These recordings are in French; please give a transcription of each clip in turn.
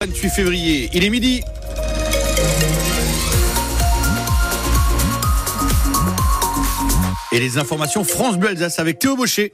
28 février, il est midi. Et les informations France Bleu Alsace avec Théo Baucher.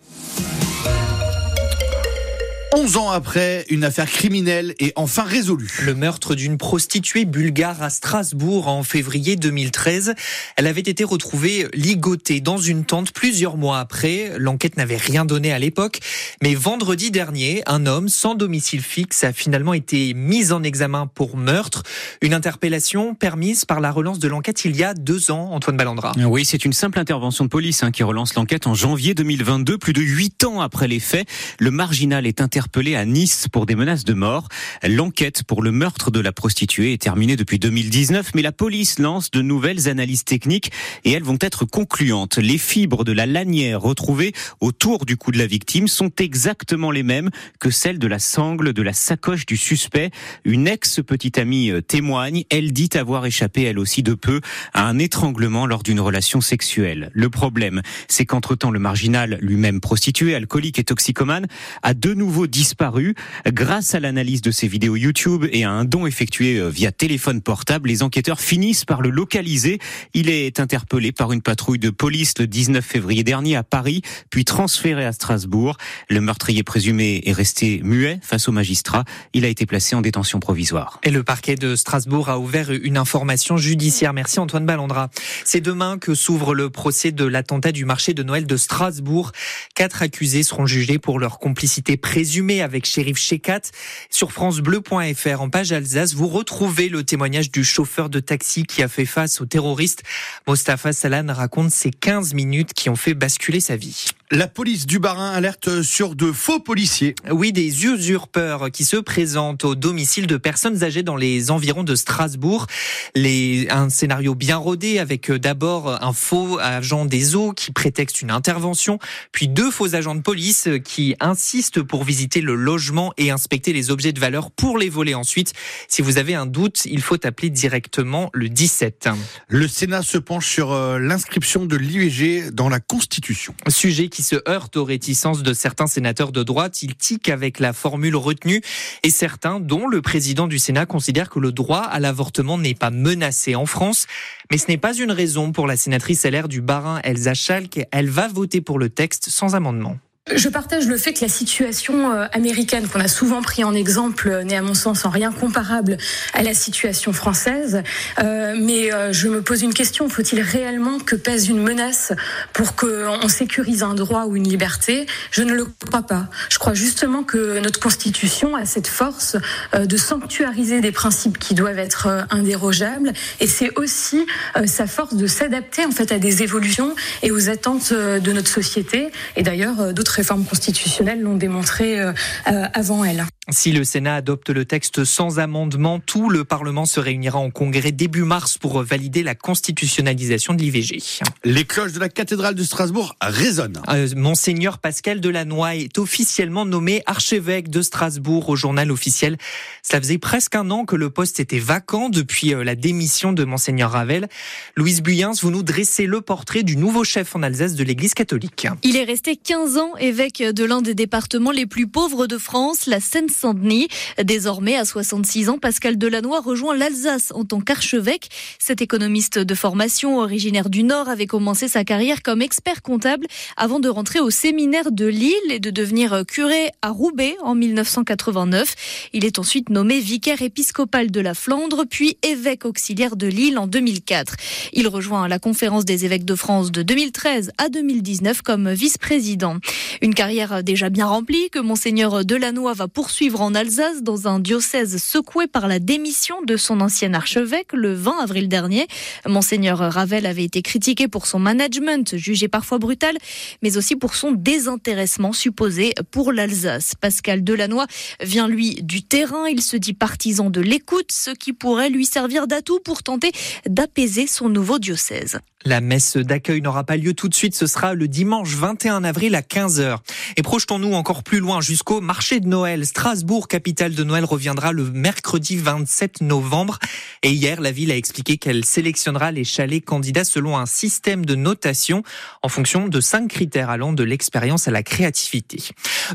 11 ans après, une affaire criminelle est enfin résolue. Le meurtre d'une prostituée bulgare à Strasbourg en février 2013. Elle avait été retrouvée ligotée dans une tente plusieurs mois après. L'enquête n'avait rien donné à l'époque. Mais vendredi dernier, un homme sans domicile fixe a finalement été mis en examen pour meurtre. Une interpellation permise par la relance de l'enquête il y a deux ans, Antoine Ballandra. Oui, c'est une simple intervention de police hein, qui relance l'enquête en janvier 2022, plus de huit ans après les faits. Le marginal est interpellé interpellé à Nice pour des menaces de mort. L'enquête pour le meurtre de la prostituée est terminée depuis 2019, mais la police lance de nouvelles analyses techniques et elles vont être concluantes. Les fibres de la lanière retrouvées autour du cou de la victime sont exactement les mêmes que celles de la sangle de la sacoche du suspect. Une ex-petite amie euh, témoigne. Elle dit avoir échappé elle aussi de peu à un étranglement lors d'une relation sexuelle. Le problème, c'est qu'entre-temps, le marginal, lui-même prostitué, alcoolique et toxicomane, a de nouveau disparu. Grâce à l'analyse de ses vidéos YouTube et à un don effectué euh, via téléphone portable, les enquêteurs finissent par le localiser. Il est interpellé par une patrouille de police le 19 février dernier à Paris, puis transféré à Strasbourg. Le meurtrier présumé est resté muet face au magistrat. Il a été placé en détention provisoire. Et le parquet de Strasbourg a ouvert une information judiciaire. Merci Antoine Ballandra. C'est demain que s'ouvre le procès de l'attentat du marché de Noël de Strasbourg. Quatre accusés seront jugés pour leur complicité présumée avec Shérif Shekat. Sur francebleu.fr en page Alsace, vous retrouvez le témoignage du chauffeur de taxi qui a fait face aux terroristes. Mostafa Salan raconte ces 15 minutes qui ont fait basculer sa vie. La police du Barin alerte sur de faux policiers. Oui, des usurpeurs qui se présentent au domicile de personnes âgées dans les environs de Strasbourg. Les, un scénario bien rodé avec euh, d'abord un faux agent des eaux qui prétexte une intervention, puis deux faux agents de police qui insistent pour visiter le logement et inspecter les objets de valeur pour les voler ensuite. Si vous avez un doute, il faut appeler directement le 17. Le Sénat se penche sur euh, l'inscription de l'IVG dans la Constitution. Sujet qui se heurte aux réticences de certains sénateurs de droite. Ils tiquent avec la formule retenue et certains, dont le président du Sénat, considèrent que le droit à l'avortement n'est pas menacé en France. Mais ce n'est pas une raison pour la sénatrice LR du Barin, Elsa Schalk. Elle va voter pour le texte sans amendement. Je partage le fait que la situation euh, américaine, qu'on a souvent pris en exemple, euh, n'est à mon sens en rien comparable à la situation française. Euh, mais je me pose une question faut-il réellement que pèse une menace pour qu'on sécurise un droit ou une liberté? Je ne le crois pas. Je crois justement que notre Constitution a cette force de sanctuariser des principes qui doivent être indérogeables, et c'est aussi sa force de s'adapter en fait à des évolutions et aux attentes de notre société. Et d'ailleurs, d'autres réformes constitutionnelles l'ont démontré euh, euh, avant elle. Si le Sénat adopte le texte sans amendement, tout le Parlement se réunira en congrès début mars pour valider la constitutionnalisation de l'IVG. Les cloches de la cathédrale de Strasbourg résonnent. Euh, Monseigneur Pascal Delannoy est officiellement nommé archevêque de Strasbourg au journal officiel. Ça faisait presque un an que le poste était vacant depuis la démission de Monseigneur Ravel. Louise Buyens, vous nous dressez le portrait du nouveau chef en Alsace de l'Église catholique. Il est resté 15 ans évêque de l'un des départements les plus pauvres de France, la Seine-Saint-Denis. Désormais, à 66 ans, Pascal Delannoy rejoint l'Alsace en tant qu'archevêque. Cet économiste de formation, originaire du Nord, avait commencé sa carrière comme expert comptable avant de rentrer au séminaire de Lille et de devenir curé à Roubaix en 1989. Il est ensuite nommé vicaire épiscopal de la Flandre, puis évêque auxiliaire de Lille en 2004. Il rejoint la conférence des évêques de France de 2013 à 2019 comme vice-président. Une carrière déjà bien remplie que Monseigneur Delannoy va poursuivre en Alsace dans un diocèse secoué par la démission de son ancien archevêque le 20 avril dernier. Monseigneur Ravel avait été critiqué pour son management, jugé parfois brutal, mais aussi pour son désintéressement supposé pour l'Alsace. Pascal Delannoy vient lui du terrain, il se dit partisan de l'écoute, ce qui pourrait lui servir d'atout pour tenter d'apaiser son nouveau diocèse. La messe d'accueil n'aura pas lieu tout de suite, ce sera le dimanche 21 avril à 15h. Et projetons-nous encore plus loin jusqu'au marché de Noël. Strasbourg Strasbourg, capitale de Noël, reviendra le mercredi 27 novembre. Et hier, la ville a expliqué qu'elle sélectionnera les chalets candidats selon un système de notation en fonction de cinq critères allant de l'expérience à la créativité.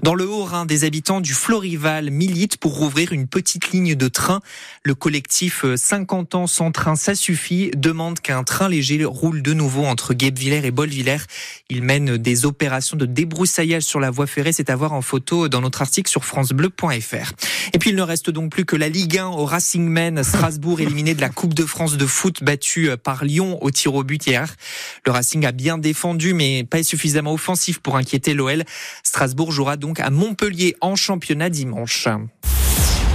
Dans le Haut-Rhin, des habitants du Florival militent pour rouvrir une petite ligne de train. Le collectif 50 ans sans train, ça suffit, demande qu'un train léger roule de nouveau entre Guebwiller et Bolviller. Il mène des opérations de débroussaillage sur la voie ferrée. C'est à voir en photo dans notre article sur francebleu.fr. Et puis il ne reste donc plus que la Ligue 1 au Racing Men. Strasbourg éliminé de la Coupe de France de foot battu par Lyon au tir au but hier. Le Racing a bien défendu mais pas suffisamment offensif pour inquiéter l'OL. Strasbourg jouera donc à Montpellier en championnat dimanche.